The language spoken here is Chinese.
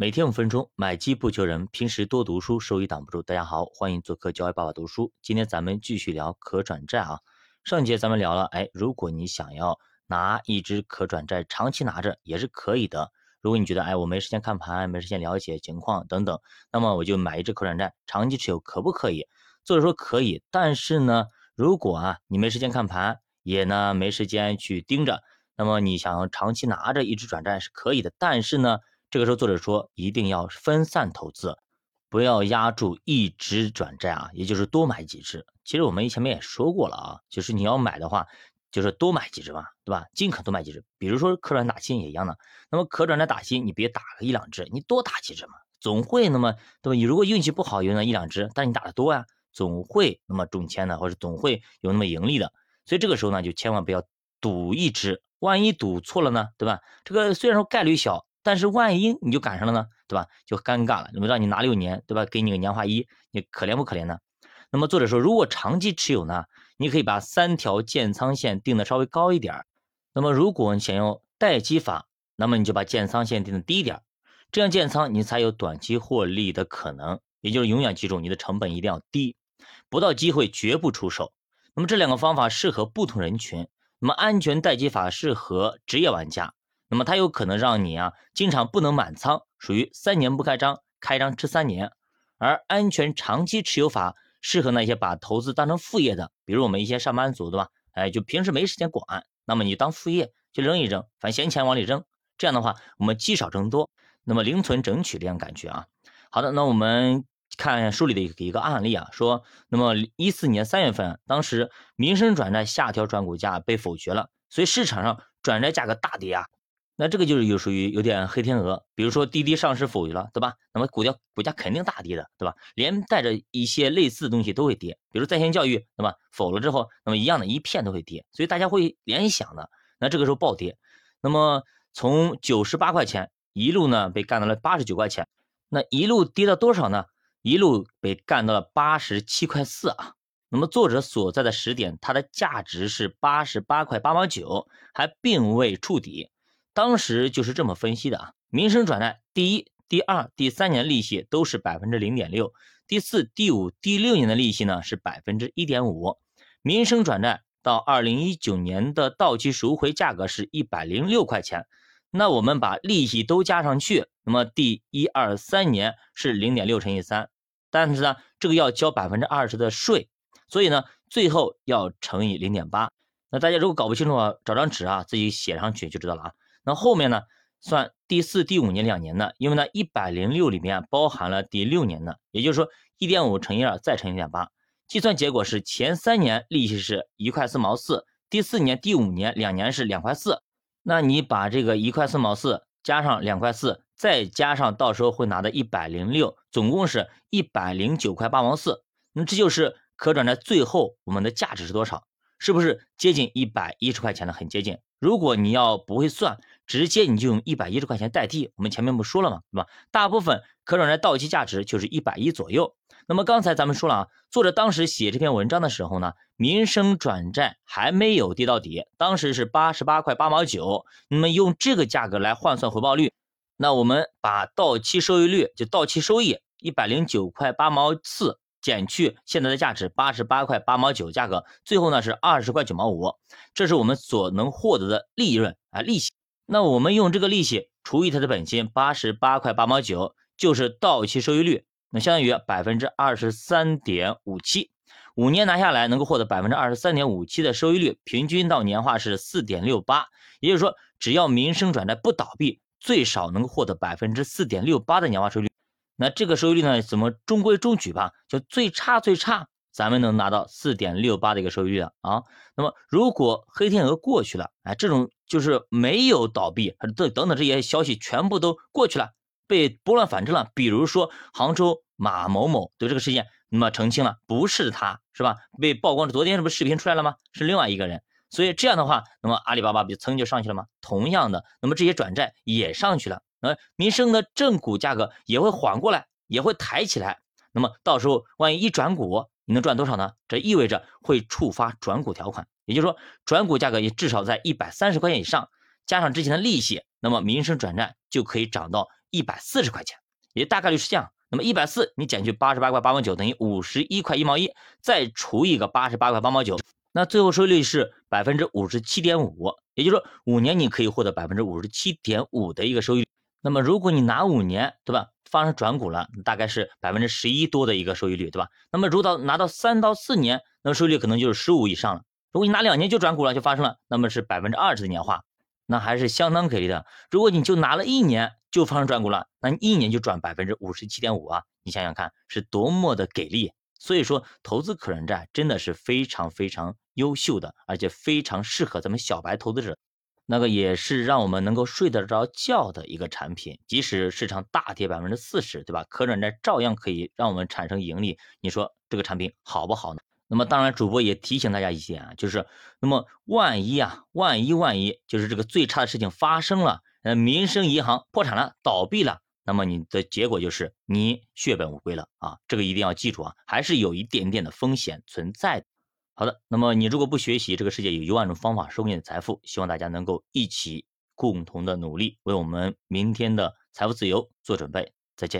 每天五分钟，买基不求人，平时多读书，收益挡不住。大家好，欢迎做客教爱爸爸读书。今天咱们继续聊可转债啊。上节咱们聊了，哎，如果你想要拿一只可转债长期拿着也是可以的。如果你觉得，哎，我没时间看盘，没时间了解情况等等，那么我就买一只可转债长期持有，可不可以？作者说可以，但是呢，如果啊你没时间看盘，也呢没时间去盯着，那么你想要长期拿着一只转债是可以的，但是呢。这个时候，作者说一定要分散投资，不要压住一只转债啊，也就是多买几只。其实我们前面也说过了啊，就是你要买的话，就是多买几只嘛，对吧？尽可多买几只。比如说可转打新也一样的，那么可转债打新，你别打个一两只，你多打几只嘛，总会那么对吧？你如果运气不好有那一两只，但你打的多呀，总会那么中签的，或者总会有那么盈利的。所以这个时候呢，就千万不要赌一只，万一赌错了呢，对吧？这个虽然说概率小。但是万一你就赶上了呢，对吧？就尴尬了。那么让你拿六年，对吧？给你个年化一，你可怜不可怜呢？那么作者说，如果长期持有呢，你可以把三条建仓线定的稍微高一点。那么如果你想用待机法，那么你就把建仓线定的低一点，这样建仓你才有短期获利的可能。也就是永远记住，你的成本一定要低，不到机会绝不出手。那么这两个方法适合不同人群。那么安全待机法适合职业玩家。那么它有可能让你啊经常不能满仓，属于三年不开张，开张吃三年。而安全长期持有法适合那些把投资当成副业的，比如我们一些上班族，对吧？哎，就平时没时间管，那么你当副业就扔一扔，反正闲钱往里扔，这样的话我们积少成多，那么零存整取这样感觉啊。好的，那我们看书里的一个一个案例啊，说那么一四年三月份，当时民生转债下调转股价被否决了，所以市场上转债价格大跌啊。那这个就是有属于有点黑天鹅，比如说滴滴上市否了，对吧？那么股价股价肯定大跌的，对吧？连带着一些类似的东西都会跌，比如在线教育，对吧？否了之后，那么一样的一片都会跌，所以大家会联想的。那这个时候暴跌，那么从九十八块钱一路呢被干到了八十九块钱，那一路跌到多少呢？一路被干到了八十七块四啊。那么作者所在的时点，它的价值是八十八块八毛九，还并未触底。当时就是这么分析的啊，民生转债第一、第二、第三年利息都是百分之零点六，第四、第五、第六年的利息呢是百分之一点五。民生转债到二零一九年的到期赎回价格是一百零六块钱，那我们把利息都加上去，那么第一、二、三年是零点六乘以三，但是呢，这个要交百分之二十的税，所以呢，最后要乘以零点八。那大家如果搞不清楚啊，找张纸啊，自己写上去就知道了啊。那后面呢，算第四、第五年两年的，因为呢一百零六里面包含了第六年的，也就是说一点五乘以二再乘一点八，计算结果是前三年利息是一块四毛四，第四年、第五年两年是两块四。那你把这个一块四毛四加上两块四，再加上到时候会拿的一百零六，总共是一百零九块八毛四。那这就是可转债最后我们的价值是多少？是不是接近一百一十块钱的？很接近。如果你要不会算。直接你就用一百一十块钱代替，我们前面不说了吗？对吧？大部分可转债到期价值就是一百一左右。那么刚才咱们说了啊，作者当时写这篇文章的时候呢，民生转债还没有跌到底，当时是八十八块八毛九。那么用这个价格来换算回报率，那我们把到期收益率就到期收益一百零九块八毛四减去现在的价值八十八块八毛九价格，最后呢是二十块九毛五，这是我们所能获得的利润啊利息。那我们用这个利息除以它的本金八十八块八毛九，就是到期收益率，那相当于百分之二十三点五七，五年拿下来能够获得百分之二十三点五七的收益率，平均到年化是四点六八，也就是说，只要民生转债不倒闭，最少能够获得百分之四点六八的年化收益率。那这个收益率呢，怎么中规中矩吧？就最差最差。咱们能拿到四点六八的一个收益率的啊，那么如果黑天鹅过去了，哎，这种就是没有倒闭，这等等这些消息全部都过去了，被拨乱反正了。比如说杭州马某某对这个事件，那么澄清了，不是他，是吧？被曝光的昨天这不是视频出来了吗？是另外一个人。所以这样的话，那么阿里巴巴不蹭就上去了吗？同样的，那么这些转债也上去了，那民生的正股价格也会缓过来，也会抬起来。那么到时候万一一转股，你能赚多少呢？这意味着会触发转股条款，也就是说，转股价格也至少在一百三十块钱以上，加上之前的利息，那么民生转债就可以涨到一百四十块钱，也大概率是这样。那么一百四你减去八十八块八毛九等于五十一块一毛一，再除一个八十八块八毛九，那最后收益率是百分之五十七点五。也就是说，五年你可以获得百分之五十七点五的一个收益。那么如果你拿五年，对吧？发生转股了，大概是百分之十一多的一个收益率，对吧？那么如果拿到三到四年，那收益率可能就是十五以上了。如果你拿两年就转股了，就发生了，那么是百分之二十的年化，那还是相当给力的。如果你就拿了一年就发生转股了，那你一年就赚百分之五十七点五啊！你想想看，是多么的给力。所以说，投资可转债真的是非常非常优秀的，而且非常适合咱们小白投资者。那个也是让我们能够睡得着觉的一个产品，即使市场大跌百分之四十，对吧？可转债照样可以让我们产生盈利。你说这个产品好不好呢？那么当然，主播也提醒大家一些啊，就是那么万一啊，万一万一，就是这个最差的事情发生了，呃，民生银行破产了，倒闭了，那么你的结果就是你血本无归了啊！这个一定要记住啊，还是有一点点的风险存在的。好的，那么你如果不学习，这个世界有一万种方法收你的财富，希望大家能够一起共同的努力，为我们明天的财富自由做准备。再见。